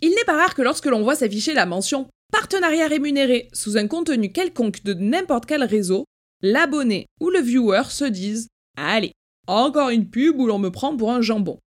Il n'est pas rare que lorsque l'on voit s'afficher la mention partenariat rémunéré sous un contenu quelconque de n'importe quel réseau, l'abonné ou le viewer se disent Allez, encore une pub où l'on me prend pour un jambon.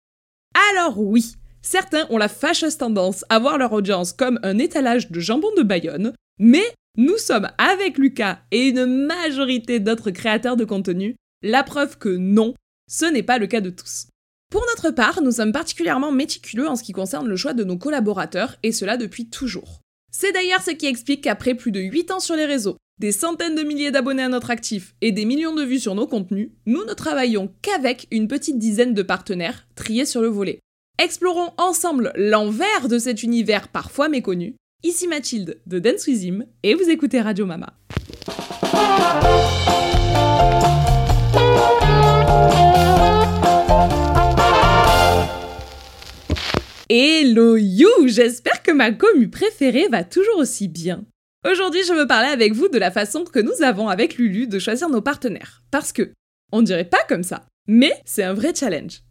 Alors oui, certains ont la fâcheuse tendance à voir leur audience comme un étalage de jambon de Bayonne, mais nous sommes avec Lucas et une majorité d'autres créateurs de contenu la preuve que non, ce n'est pas le cas de tous. Pour notre part, nous sommes particulièrement méticuleux en ce qui concerne le choix de nos collaborateurs, et cela depuis toujours. C'est d'ailleurs ce qui explique qu'après plus de 8 ans sur les réseaux, des centaines de milliers d'abonnés à notre actif et des millions de vues sur nos contenus, nous ne travaillons qu'avec une petite dizaine de partenaires triés sur le volet. Explorons ensemble l'envers de cet univers parfois méconnu. Ici Mathilde de Dance et vous écoutez Radio Mama. Hello you J'espère que ma commu préférée va toujours aussi bien. Aujourd'hui, je veux parler avec vous de la façon que nous avons avec Lulu de choisir nos partenaires. Parce que, on dirait pas comme ça, mais c'est un vrai challenge.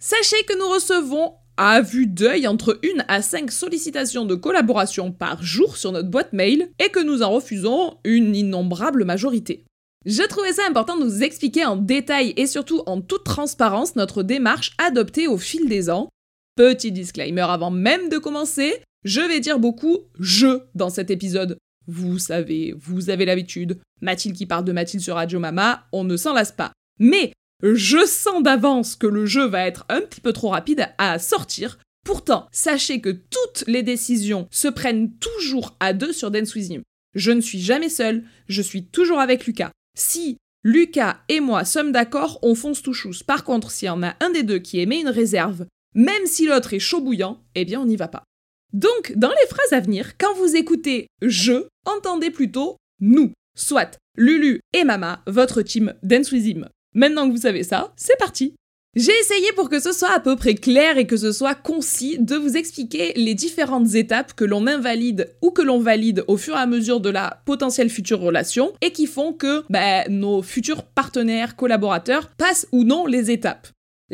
Sachez que nous recevons à vue d'œil entre une à cinq sollicitations de collaboration par jour sur notre boîte mail et que nous en refusons une innombrable majorité. Je trouvais ça important de vous expliquer en détail et surtout en toute transparence notre démarche adoptée au fil des ans Petit disclaimer avant même de commencer, je vais dire beaucoup je dans cet épisode. Vous savez, vous avez l'habitude, Mathilde qui parle de Mathilde sur Radio Mama, on ne s'en lasse pas. Mais je sens d'avance que le jeu va être un petit peu trop rapide à sortir. Pourtant, sachez que toutes les décisions se prennent toujours à deux sur Dance With Je ne suis jamais seule, je suis toujours avec Lucas. Si Lucas et moi sommes d'accord, on fonce tout chousse. Par contre, s'il y en a un des deux qui émet une réserve, même si l'autre est chaud bouillant, eh bien on n'y va pas. Donc, dans les phrases à venir, quand vous écoutez je, entendez plutôt nous, soit Lulu et Mama, votre team Dance Maintenant que vous savez ça, c'est parti j'ai essayé pour que ce soit à peu près clair et que ce soit concis de vous expliquer les différentes étapes que l'on invalide ou que l'on valide au fur et à mesure de la potentielle future relation et qui font que bah, nos futurs partenaires, collaborateurs passent ou non les étapes.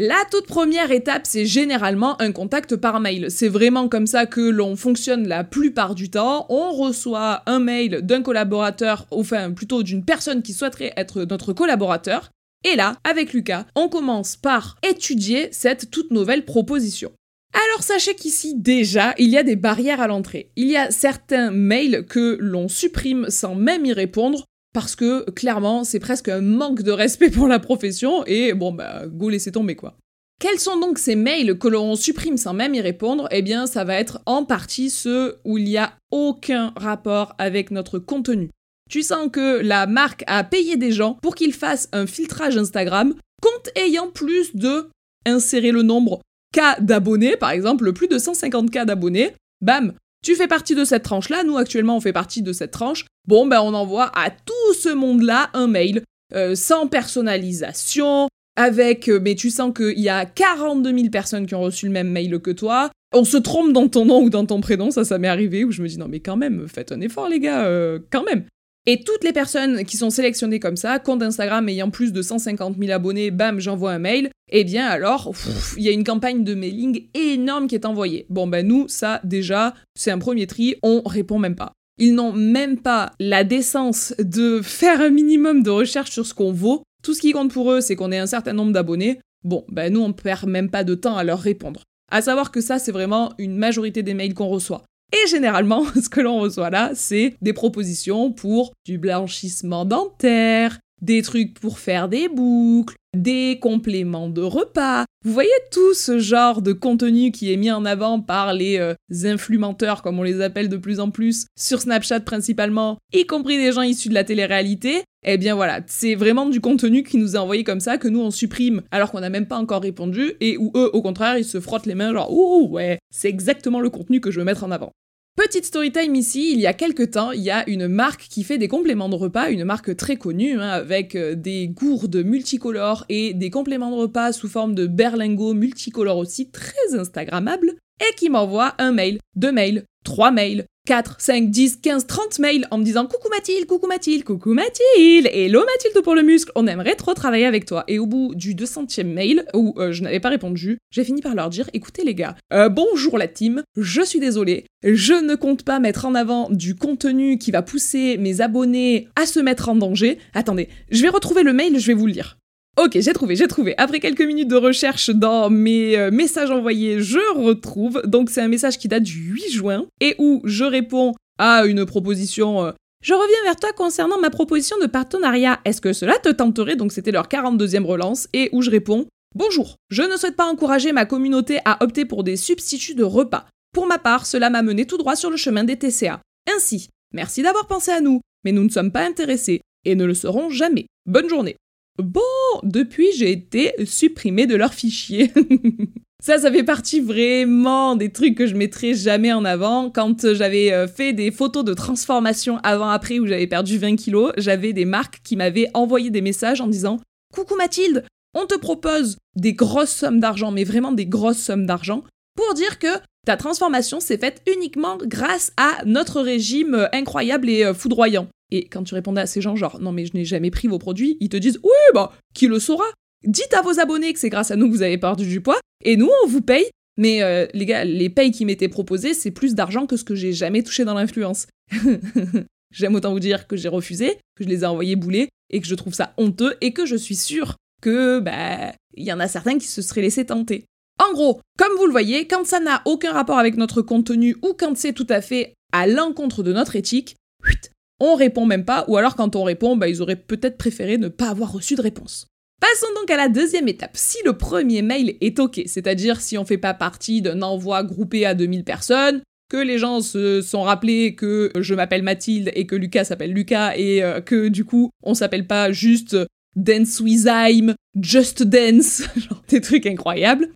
La toute première étape, c'est généralement un contact par mail. C'est vraiment comme ça que l'on fonctionne la plupart du temps. On reçoit un mail d'un collaborateur, enfin plutôt d'une personne qui souhaiterait être notre collaborateur. Et là, avec Lucas, on commence par étudier cette toute nouvelle proposition. Alors sachez qu'ici déjà, il y a des barrières à l'entrée. Il y a certains mails que l'on supprime sans même y répondre parce que clairement, c'est presque un manque de respect pour la profession et bon, bah, go laisser tomber quoi. Quels sont donc ces mails que l'on supprime sans même y répondre? Eh bien, ça va être en partie ceux où il n'y a aucun rapport avec notre contenu. Tu sens que la marque a payé des gens pour qu'ils fassent un filtrage Instagram, compte ayant plus de insérer le nombre K d'abonnés, par exemple, plus de 150 K d'abonnés, bam, tu fais partie de cette tranche-là, nous actuellement on fait partie de cette tranche. Bon, ben on envoie à tout ce monde-là un mail euh, sans personnalisation, avec, euh, mais tu sens qu'il y a 42 000 personnes qui ont reçu le même mail que toi. On se trompe dans ton nom ou dans ton prénom, ça, ça m'est arrivé, où je me dis non mais quand même, faites un effort les gars, euh, quand même. Et toutes les personnes qui sont sélectionnées comme ça, compte Instagram ayant plus de 150 000 abonnés, bam, j'envoie un mail, eh bien alors, il y a une campagne de mailing énorme qui est envoyée. Bon ben nous, ça déjà, c'est un premier tri, on répond même pas. Ils n'ont même pas la décence de faire un minimum de recherche sur ce qu'on vaut. Tout ce qui compte pour eux, c'est qu'on ait un certain nombre d'abonnés. Bon, ben nous, on perd même pas de temps à leur répondre. À savoir que ça, c'est vraiment une majorité des mails qu'on reçoit. Et généralement, ce que l'on reçoit là, c'est des propositions pour du blanchissement dentaire, des trucs pour faire des boucles, des compléments de repas. Vous voyez tout ce genre de contenu qui est mis en avant par les euh, influenceurs, comme on les appelle de plus en plus, sur Snapchat principalement, y compris des gens issus de la télé-réalité. Eh bien voilà, c'est vraiment du contenu qui nous est envoyé comme ça, que nous on supprime alors qu'on n'a même pas encore répondu, et où eux, au contraire, ils se frottent les mains genre « Ouh, ouais, c'est exactement le contenu que je veux mettre en avant ». Petite story time ici, il y a quelques temps, il y a une marque qui fait des compléments de repas, une marque très connue, hein, avec euh, des gourdes multicolores et des compléments de repas sous forme de berlingots multicolores aussi, très instagrammables, et qui m'envoie un mail, deux mails, trois mails, 4, 5, 10, 15, 30 mails en me disant coucou Mathilde, coucou Mathilde, coucou Mathilde, hello Mathilde pour le muscle, on aimerait trop travailler avec toi. Et au bout du 200e mail, où euh, je n'avais pas répondu, j'ai fini par leur dire écoutez les gars, euh, bonjour la team, je suis désolée, je ne compte pas mettre en avant du contenu qui va pousser mes abonnés à se mettre en danger. Attendez, je vais retrouver le mail, je vais vous le lire. Ok, j'ai trouvé, j'ai trouvé. Après quelques minutes de recherche dans mes euh, messages envoyés, je retrouve. Donc c'est un message qui date du 8 juin et où je réponds à une proposition. Euh, je reviens vers toi concernant ma proposition de partenariat. Est-ce que cela te tenterait? Donc c'était leur 42e relance et où je réponds Bonjour, je ne souhaite pas encourager ma communauté à opter pour des substituts de repas. Pour ma part, cela m'a mené tout droit sur le chemin des TCA. Ainsi, merci d'avoir pensé à nous, mais nous ne sommes pas intéressés et ne le serons jamais. Bonne journée. Bon, depuis j'ai été supprimée de leur fichier. ça, ça fait partie vraiment des trucs que je mettrai jamais en avant. Quand j'avais euh, fait des photos de transformation avant-après où j'avais perdu 20 kilos, j'avais des marques qui m'avaient envoyé des messages en disant Coucou Mathilde, on te propose des grosses sommes d'argent, mais vraiment des grosses sommes d'argent, pour dire que ta transformation s'est faite uniquement grâce à notre régime euh, incroyable et euh, foudroyant. Et quand tu répondais à ces gens, genre, non mais je n'ai jamais pris vos produits, ils te disent, oui, bah, qui le saura? Dites à vos abonnés que c'est grâce à nous que vous avez perdu du poids, et nous, on vous paye. Mais euh, les gars, les payes qui m'étaient proposées, c'est plus d'argent que ce que j'ai jamais touché dans l'influence. J'aime autant vous dire que j'ai refusé, que je les ai envoyés bouler, et que je trouve ça honteux, et que je suis sûre que, bah, il y en a certains qui se seraient laissés tenter. En gros, comme vous le voyez, quand ça n'a aucun rapport avec notre contenu ou quand c'est tout à fait à l'encontre de notre éthique, on répond même pas, ou alors quand on répond, bah, ils auraient peut-être préféré ne pas avoir reçu de réponse. Passons donc à la deuxième étape. Si le premier mail est OK, c'est-à-dire si on fait pas partie d'un envoi groupé à 2000 personnes, que les gens se sont rappelés que je m'appelle Mathilde et que Lucas s'appelle Lucas et euh, que du coup on s'appelle pas juste Dance with I'm, Just Dance, genre des trucs incroyables.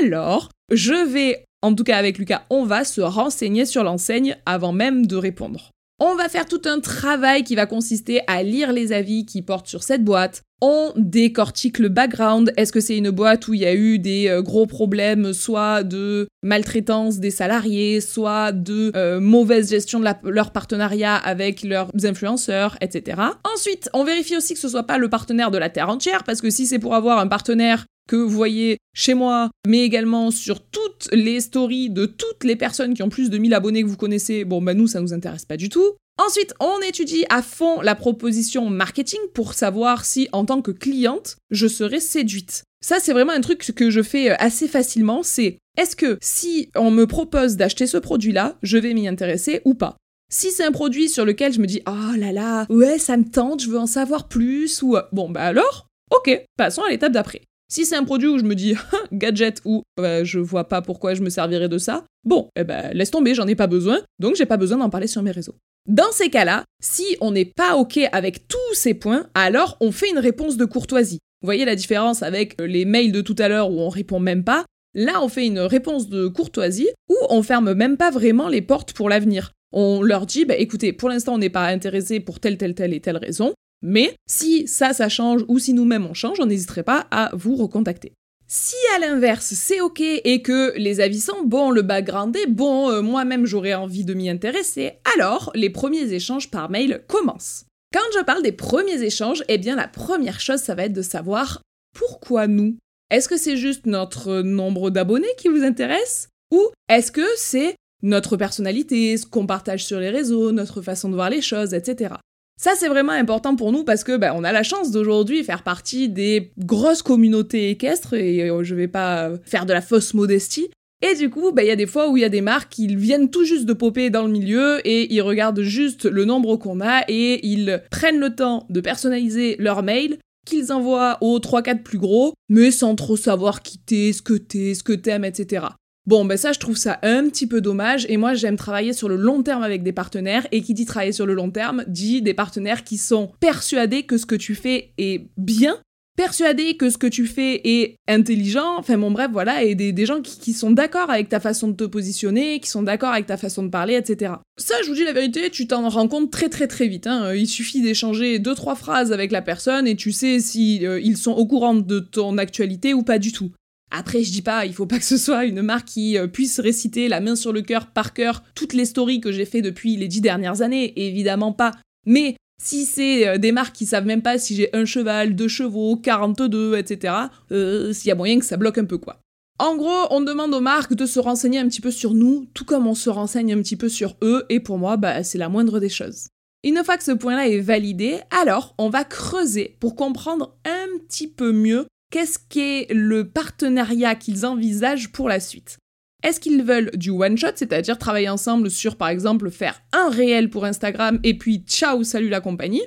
Alors, je vais, en tout cas avec Lucas, on va se renseigner sur l'enseigne avant même de répondre. On va faire tout un travail qui va consister à lire les avis qui portent sur cette boîte. On décortique le background. Est-ce que c'est une boîte où il y a eu des euh, gros problèmes, soit de maltraitance des salariés, soit de euh, mauvaise gestion de leur partenariat avec leurs influenceurs, etc. Ensuite, on vérifie aussi que ce soit pas le partenaire de la terre entière, parce que si c'est pour avoir un partenaire que vous voyez chez moi, mais également sur toutes les stories de toutes les personnes qui ont plus de 1000 abonnés que vous connaissez, bon bah nous ça nous intéresse pas du tout. Ensuite, on étudie à fond la proposition marketing pour savoir si en tant que cliente, je serais séduite. Ça c'est vraiment un truc que je fais euh, assez facilement, c'est est-ce que si on me propose d'acheter ce produit-là, je vais m'y intéresser ou pas? Si c'est un produit sur lequel je me dis oh là là, ouais, ça me tente, je veux en savoir plus, ou euh, bon bah alors, ok, passons à l'étape d'après. Si c'est un produit où je me dis gadget ou bah, je vois pas pourquoi je me servirais de ça, bon, eh ben laisse tomber, j'en ai pas besoin, donc j'ai pas besoin d'en parler sur mes réseaux. Dans ces cas-là, si on n'est pas OK avec tous ces points, alors on fait une réponse de courtoisie. Vous voyez la différence avec les mails de tout à l'heure où on répond même pas Là, on fait une réponse de courtoisie où on ferme même pas vraiment les portes pour l'avenir. On leur dit, bah, écoutez, pour l'instant, on n'est pas intéressé pour telle, telle, telle et telle raison. Mais si ça, ça change ou si nous-mêmes on change, on n'hésiterait pas à vous recontacter. Si à l'inverse c'est ok et que les avis sont bons, le background est bon, euh, moi-même j'aurais envie de m'y intéresser, alors les premiers échanges par mail commencent. Quand je parle des premiers échanges, eh bien la première chose ça va être de savoir pourquoi nous Est-ce que c'est juste notre nombre d'abonnés qui vous intéresse Ou est-ce que c'est notre personnalité, ce qu'on partage sur les réseaux, notre façon de voir les choses, etc. Ça, c'est vraiment important pour nous parce que bah, on a la chance d'aujourd'hui faire partie des grosses communautés équestres et euh, je vais pas faire de la fausse modestie. Et du coup, bah, il y a des fois où il y a des marques qui viennent tout juste de popper dans le milieu et ils regardent juste le nombre qu'on a et ils prennent le temps de personnaliser leur mail qu'ils envoient aux 3-4 plus gros, mais sans trop savoir qui t'es, ce que t'es, ce que t'aimes, etc. Bon, ben ça, je trouve ça un petit peu dommage, et moi, j'aime travailler sur le long terme avec des partenaires, et qui dit travailler sur le long terme, dit des partenaires qui sont persuadés que ce que tu fais est bien, persuadés que ce que tu fais est intelligent, enfin bon bref, voilà, et des, gens qui, sont d'accord avec ta façon de te positionner, qui sont d'accord avec ta façon de parler, etc. Ça, je vous dis la vérité, tu t'en rends compte très très très vite. Hein. Il suffit d'échanger deux trois phrases avec la personne et tu sais si euh, ils sont au courant de ton actualité ou pas du tout. Après, je dis pas, il faut pas que ce soit une marque qui euh, puisse réciter la main sur le cœur par cœur toutes les stories que j'ai fait depuis les dix dernières années, évidemment pas. Mais si c'est euh, des marques qui savent même pas si j'ai un cheval, deux chevaux, 42, etc., euh, s'il y a moyen que ça bloque un peu quoi. En gros, on demande aux marques de se renseigner un petit peu sur nous, tout comme on se renseigne un petit peu sur eux, et pour moi, bah, c'est la moindre des choses. Une fois que ce point-là est validé, alors on va creuser pour comprendre un petit peu mieux qu'est-ce qu'est le partenariat qu'ils envisagent pour la suite? Est-ce qu'ils veulent du one-shot, c'est-à-dire travailler ensemble sur, par exemple, faire un réel pour Instagram et puis ciao, salut la compagnie?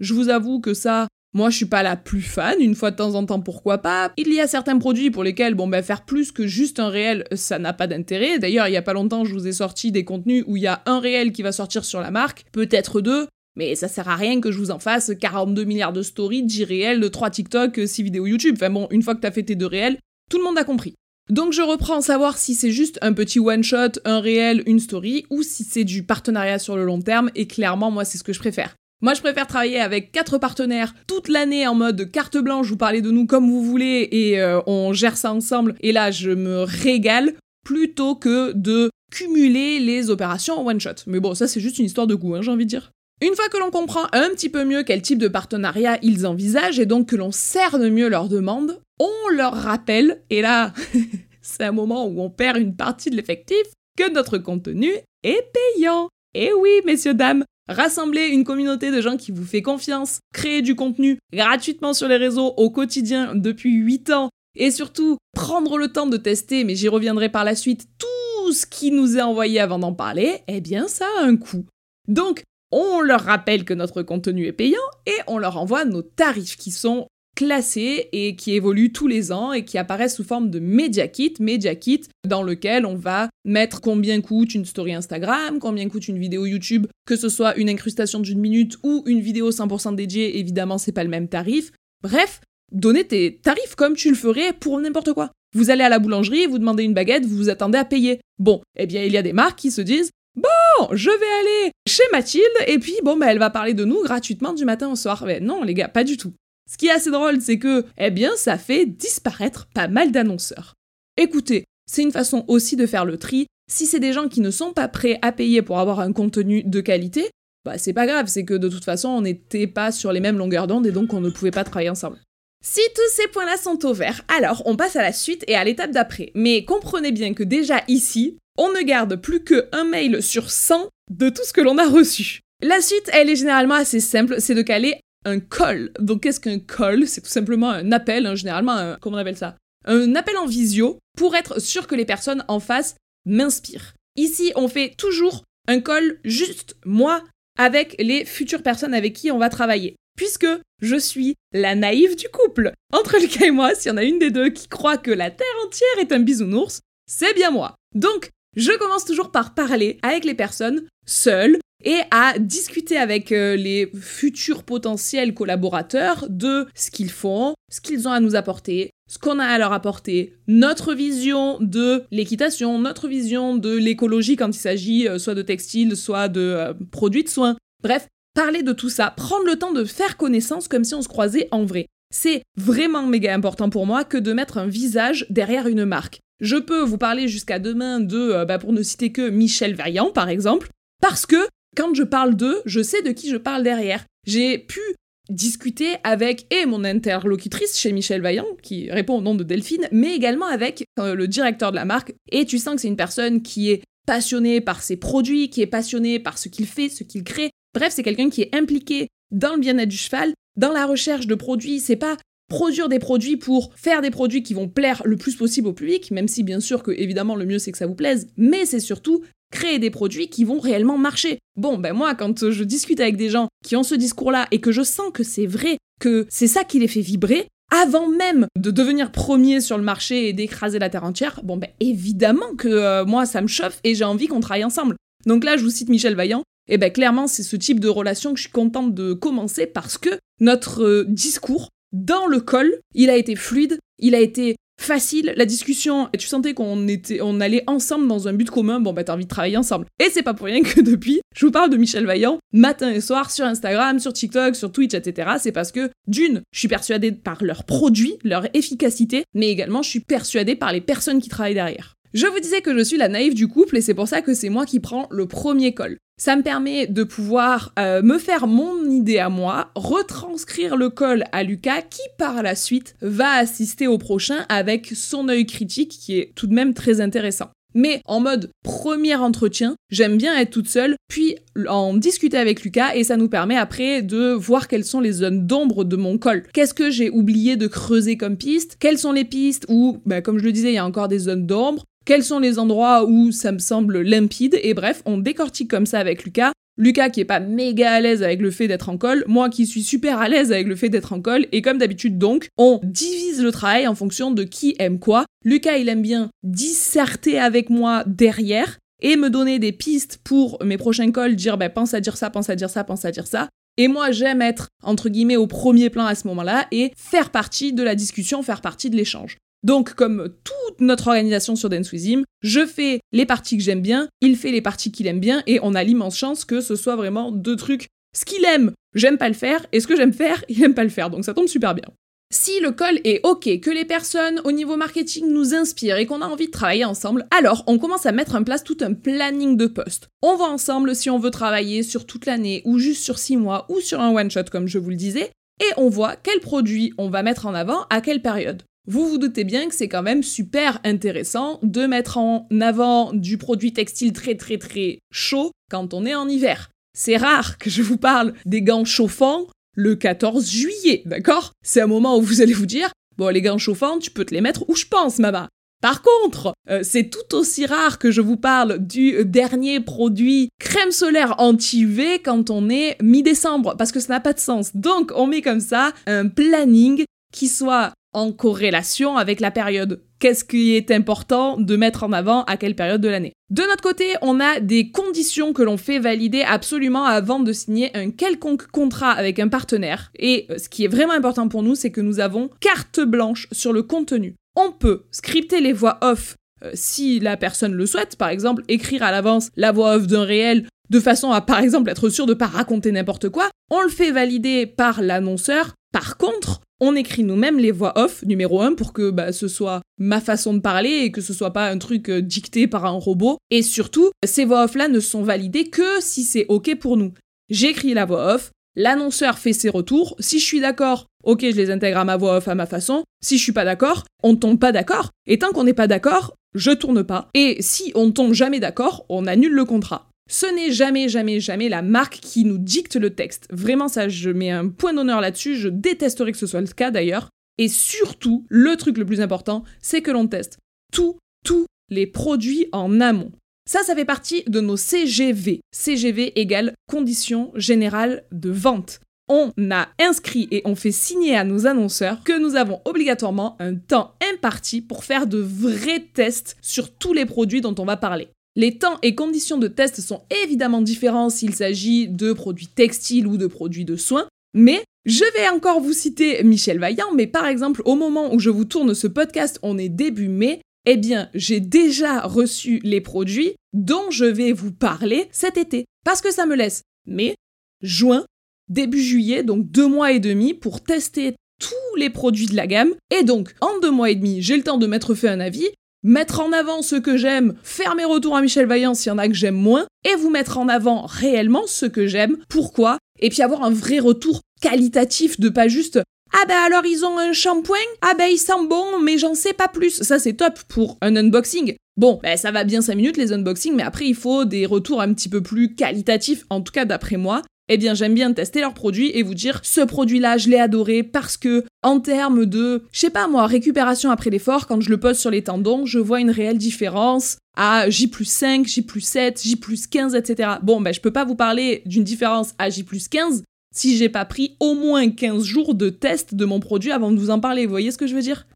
Je vous avoue que ça, moi je suis pas la plus fan, une fois de temps en temps pourquoi pas? Il y a certains produits pour lesquels, bon ben faire plus que juste un réel, ça n'a pas d'intérêt. D'ailleurs, il y a pas longtemps, je vous ai sorti des contenus où il y a un réel qui va sortir sur la marque, peut-être deux, mais ça sert à rien que je vous en fasse 42 milliards de stories, 10 réels, 3 TikTok, 6 vidéos YouTube. Enfin bon, une fois que t'as fait tes deux réels, tout le monde a compris. Donc je reprends savoir si c'est juste un petit one-shot, un réel, une story, ou si c'est du partenariat sur le long terme, et clairement moi c'est ce que je préfère. Moi je préfère travailler avec quatre partenaires toute l'année en mode carte blanche, vous parlez de nous comme vous voulez et euh, on gère ça ensemble, et là je me régale, plutôt que de cumuler les opérations en one-shot. Mais bon, ça c'est juste une histoire de goût, hein, j'ai envie de dire. Une fois que l'on comprend un petit peu mieux quel type de partenariat ils envisagent et donc que l'on cerne mieux leurs demandes, on leur rappelle, et là, c'est un moment où on perd une partie de l'effectif, que notre contenu est payant. Et oui, messieurs, dames, rassembler une communauté de gens qui vous fait confiance, créer du contenu gratuitement sur les réseaux au quotidien depuis 8 ans, et surtout prendre le temps de tester, mais j'y reviendrai par la suite, tout ce qui nous est envoyé avant d'en parler, eh bien ça a un coût. Donc, on leur rappelle que notre contenu est payant et on leur envoie nos tarifs qui sont classés et qui évoluent tous les ans et qui apparaissent sous forme de Media Kit, Media Kit dans lequel on va mettre combien coûte une story Instagram, combien coûte une vidéo YouTube, que ce soit une incrustation d'une minute ou une vidéo 100% dédiée, évidemment c'est pas le même tarif. Bref, donner tes tarifs comme tu le ferais pour n'importe quoi. Vous allez à la boulangerie, vous demandez une baguette, vous vous attendez à payer. Bon, eh bien il y a des marques qui se disent Bon, je vais aller chez Mathilde et puis bon, bah, elle va parler de nous gratuitement du matin au soir. Mais non, les gars, pas du tout. Ce qui est assez drôle, c'est que, eh bien, ça fait disparaître pas mal d'annonceurs. Écoutez, c'est une façon aussi de faire le tri. Si c'est des gens qui ne sont pas prêts à payer pour avoir un contenu de qualité, bah c'est pas grave, c'est que de toute façon on n'était pas sur les mêmes longueurs d'onde et donc on ne pouvait pas travailler ensemble. Si tous ces points-là sont au vert, alors on passe à la suite et à l'étape d'après. Mais comprenez bien que déjà ici, on ne garde plus qu'un mail sur 100 de tout ce que l'on a reçu. La suite, elle est généralement assez simple, c'est de caler un call. Donc qu'est-ce qu'un call? C'est tout simplement un appel, hein, généralement, un, comment on appelle ça? Un appel en visio pour être sûr que les personnes en face m'inspirent. Ici, on fait toujours un call juste moi avec les futures personnes avec qui on va travailler. Puisque je suis la naïve du couple. Entre Lucas et moi, s'il y en a une des deux qui croit que la Terre entière est un bisounours, c'est bien moi. Donc, je commence toujours par parler avec les personnes seules et à discuter avec euh, les futurs potentiels collaborateurs de ce qu'ils font, ce qu'ils ont à nous apporter, ce qu'on a à leur apporter, notre vision de l'équitation, notre vision de l'écologie quand il s'agit euh, soit de textiles, soit de euh, produits de soins. Bref, parler de tout ça, prendre le temps de faire connaissance comme si on se croisait en vrai. C'est vraiment méga important pour moi que de mettre un visage derrière une marque. Je peux vous parler jusqu'à demain de, euh, bah, pour ne citer que Michel Vaillant, par exemple, parce que quand je parle d'eux, je sais de qui je parle derrière. J'ai pu discuter avec et mon interlocutrice chez Michel Vaillant, qui répond au nom de Delphine, mais également avec euh, le directeur de la marque. Et tu sens que c'est une personne qui est passionnée par ses produits, qui est passionnée par ce qu'il fait, ce qu'il crée. Bref, c'est quelqu'un qui est impliqué dans le bien-être du cheval, dans la recherche de produits. C'est pas produire des produits pour faire des produits qui vont plaire le plus possible au public, même si bien sûr que évidemment le mieux c'est que ça vous plaise, mais c'est surtout créer des produits qui vont réellement marcher. Bon, ben moi quand je discute avec des gens qui ont ce discours-là et que je sens que c'est vrai, que c'est ça qui les fait vibrer, avant même de devenir premier sur le marché et d'écraser la terre entière, bon ben évidemment que euh, moi ça me chauffe et j'ai envie qu'on travaille ensemble. Donc là je vous cite Michel Vaillant, et ben clairement c'est ce type de relation que je suis contente de commencer parce que notre euh, discours dans le col, il a été fluide, il a été facile, la discussion, et tu sentais qu'on était, on allait ensemble dans un but commun, bon bah t'as envie de travailler ensemble. Et c'est pas pour rien que depuis, je vous parle de Michel Vaillant, matin et soir, sur Instagram, sur TikTok, sur Twitch, etc. C'est parce que, d'une, je suis persuadée par leurs produits, leur efficacité, mais également je suis persuadée par les personnes qui travaillent derrière. Je vous disais que je suis la naïve du couple et c'est pour ça que c'est moi qui prends le premier col. Ça me permet de pouvoir euh, me faire mon idée à moi, retranscrire le col à Lucas qui par la suite va assister au prochain avec son œil critique qui est tout de même très intéressant. Mais en mode premier entretien, j'aime bien être toute seule, puis en discuter avec Lucas et ça nous permet après de voir quelles sont les zones d'ombre de mon col. Qu'est-ce que j'ai oublié de creuser comme piste? Quelles sont les pistes? Où, bah, comme je le disais, il y a encore des zones d'ombre quels sont les endroits où ça me semble limpide, et bref, on décortique comme ça avec Lucas. Lucas qui est pas méga à l'aise avec le fait d'être en col, moi qui suis super à l'aise avec le fait d'être en col, et comme d'habitude donc, on divise le travail en fonction de qui aime quoi. Lucas il aime bien disserter avec moi derrière, et me donner des pistes pour mes prochains cols, dire ben, pense à dire ça, pense à dire ça, pense à dire ça. Et moi, j'aime être, entre guillemets, au premier plan à ce moment-là et faire partie de la discussion, faire partie de l'échange. Donc, comme toute notre organisation sur Dance With Him, je fais les parties que j'aime bien, il fait les parties qu'il aime bien, et on a l'immense chance que ce soit vraiment deux trucs. Ce qu'il aime, j'aime pas le faire, et ce que j'aime faire, il aime pas le faire, donc ça tombe super bien. Si le call est ok, que les personnes au niveau marketing nous inspirent et qu'on a envie de travailler ensemble, alors on commence à mettre en place tout un planning de poste. On voit ensemble si on veut travailler sur toute l'année ou juste sur six mois ou sur un one shot comme je vous le disais, et on voit quel produit on va mettre en avant à quelle période. Vous vous doutez bien que c'est quand même super intéressant de mettre en avant du produit textile très très très chaud quand on est en hiver. C'est rare que je vous parle des gants chauffants le 14 juillet, d'accord? C'est un moment où vous allez vous dire, bon les gants chauffants, tu peux te les mettre où je pense, maman. Par contre, euh, c'est tout aussi rare que je vous parle du dernier produit crème solaire anti-UV quand on est mi-décembre, parce que ça n'a pas de sens. Donc, on met comme ça un planning qui soit en corrélation avec la période. Qu'est-ce qui est important de mettre en avant à quelle période de l'année? De notre côté, on a des conditions que l'on fait valider absolument avant de signer un quelconque contrat avec un partenaire. Et euh, ce qui est vraiment important pour nous, c'est que nous avons carte blanche sur le contenu. On peut scripter les voix off euh, si la personne le souhaite, par exemple écrire à l'avance la voix off d'un réel de façon à par exemple être sûr de pas raconter n'importe quoi, on le fait valider par l'annonceur. Par contre, on écrit nous-mêmes les voix off, numéro 1, pour que bah, ce soit ma façon de parler et que ce soit pas un truc euh, dicté par un robot. Et surtout, ces voix off-là ne sont validées que si c'est OK pour nous. J'écris la voix off, l'annonceur fait ses retours. Si je suis d'accord, OK, je les intègre à ma voix off à ma façon. Si je suis pas d'accord, on ne tombe pas d'accord. Et tant qu'on n'est pas d'accord, je tourne pas. Et si on ne tombe jamais d'accord, on annule le contrat. Ce n'est jamais, jamais, jamais la marque qui nous dicte le texte. Vraiment, ça, je mets un point d'honneur là-dessus. Je détesterais que ce soit le cas d'ailleurs. Et surtout, le truc le plus important, c'est que l'on teste tous, tous les produits en amont. Ça, ça fait partie de nos CGV. CGV égale conditions générales de vente. On a inscrit et on fait signer à nos annonceurs que nous avons obligatoirement un temps imparti pour faire de vrais tests sur tous les produits dont on va parler. Les temps et conditions de test sont évidemment différents s'il s'agit de produits textiles ou de produits de soins, mais je vais encore vous citer Michel Vaillant, mais par exemple, au moment où je vous tourne ce podcast, on est début mai, eh bien, j'ai déjà reçu les produits dont je vais vous parler cet été. Parce que ça me laisse mai, juin, début juillet, donc deux mois et demi pour tester tous les produits de la gamme. Et donc, en deux mois et demi, j'ai le temps de mettre fait un avis mettre en avant ce que j'aime, faire mes retours à Michel Vaillant s'il y en a que j'aime moins, et vous mettre en avant réellement ce que j'aime, pourquoi, et puis avoir un vrai retour qualitatif de pas juste ah ben alors ils ont un shampoing, ah ben il sent bon, mais j'en sais pas plus. Ça c'est top pour un unboxing. Bon, ben ça va bien 5 minutes les unboxings, mais après il faut des retours un petit peu plus qualitatifs, en tout cas d'après moi eh bien j'aime bien tester leurs produits et vous dire ce produit-là je l'ai adoré parce que en termes de, je sais pas moi, récupération après l'effort, quand je le pose sur les tendons, je vois une réelle différence à J plus 5, J plus 7, J plus 15, etc. Bon, ben je peux pas vous parler d'une différence à J plus 15 si j'ai pas pris au moins 15 jours de test de mon produit avant de vous en parler, vous voyez ce que je veux dire?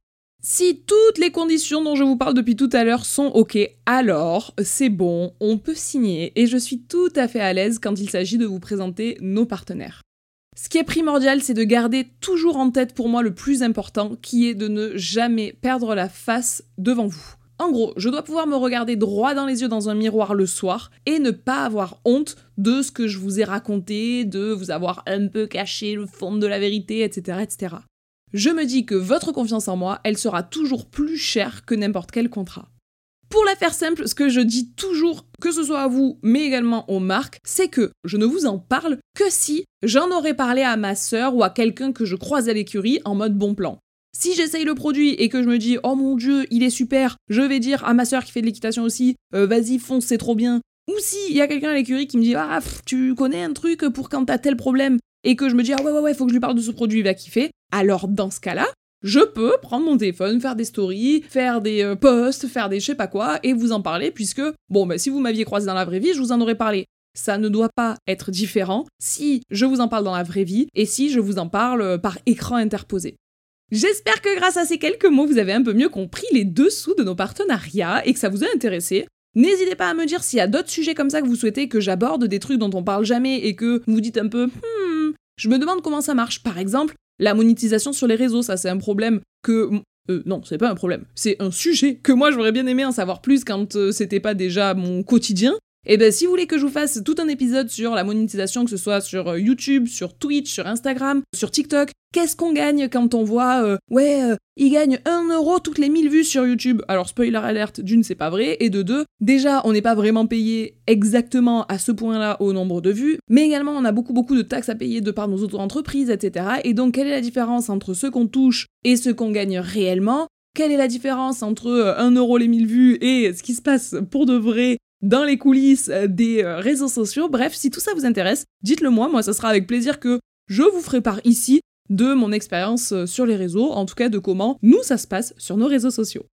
Si toutes les conditions dont je vous parle depuis tout à l'heure sont OK, alors c'est bon, on peut signer et je suis tout à fait à l'aise quand il s'agit de vous présenter nos partenaires. Ce qui est primordial, c'est de garder toujours en tête pour moi le plus important, qui est de ne jamais perdre la face devant vous. En gros, je dois pouvoir me regarder droit dans les yeux dans un miroir le soir et ne pas avoir honte de ce que je vous ai raconté, de vous avoir un peu caché le fond de la vérité, etc., etc. Je me dis que votre confiance en moi, elle sera toujours plus chère que n'importe quel contrat. Pour la faire simple, ce que je dis toujours, que ce soit à vous, mais également aux marques, c'est que je ne vous en parle que si j'en aurais parlé à ma sœur ou à quelqu'un que je croise à l'écurie en mode bon plan. Si j'essaye le produit et que je me dis oh mon dieu il est super, je vais dire à ma sœur qui fait de l'équitation aussi euh, vas-y fonce c'est trop bien. Ou si il y a quelqu'un à l'écurie qui me dit ah tu connais un truc pour quand t'as tel problème? et que je me dis ah ouais ouais ouais faut que je lui parle de ce produit il va kiffer. Alors dans ce cas-là je peux prendre mon téléphone, faire des stories, faire des euh, posts, faire des je sais pas quoi, et vous en parler, puisque, bon, bah, si vous m'aviez croisé dans la vraie vie, je vous en aurais parlé. Ça ne doit pas être différent si je vous en parle dans la vraie vie et si je vous en parle euh, par écran interposé. J'espère que grâce à ces quelques mots, vous avez un peu mieux compris les dessous de nos partenariats et que ça vous a intéressé. N'hésitez pas à me dire s'il y a d'autres sujets comme ça que vous souhaitez que j'aborde, des trucs dont on parle jamais et que vous dites un peu hmm, je me demande comment ça marche. Par exemple, la monétisation sur les réseaux, ça c'est un problème que... Euh, non, c'est pas un problème. C'est un sujet que moi j'aurais bien aimé en savoir plus quand euh, c'était pas déjà mon quotidien. Et eh ben si vous voulez que je vous fasse tout un épisode sur la monétisation, que ce soit sur euh, YouTube, sur Twitch, sur Instagram, sur TikTok, qu'est-ce qu'on gagne quand on voit euh, ouais, euh, il gagne 1 euro toutes les 1000 vues sur YouTube? Alors spoiler alerte, d'une c'est pas vrai, et de deux, déjà on n'est pas vraiment payé exactement à ce point-là au nombre de vues, mais également on a beaucoup beaucoup de taxes à payer de par nos auto-entreprises, etc. Et donc quelle est la différence entre ce qu'on touche et ce qu'on gagne réellement? Quelle est la différence entre 1 euro les 1000 vues et ce qui se passe pour de vrai dans les coulisses euh, des euh, réseaux sociaux. Bref, si tout ça vous intéresse, dites-le moi, moi ça sera avec plaisir que je vous ferai part ici de mon expérience euh, sur les réseaux, en tout cas de comment nous ça se passe sur nos réseaux sociaux.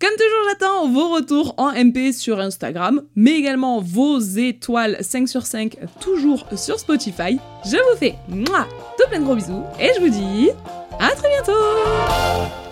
Comme toujours, j'attends vos retours en MP sur Instagram, mais également vos étoiles 5 sur 5 toujours sur Spotify. Je vous fais moi, tout plein de gros bisous et je vous dis à très bientôt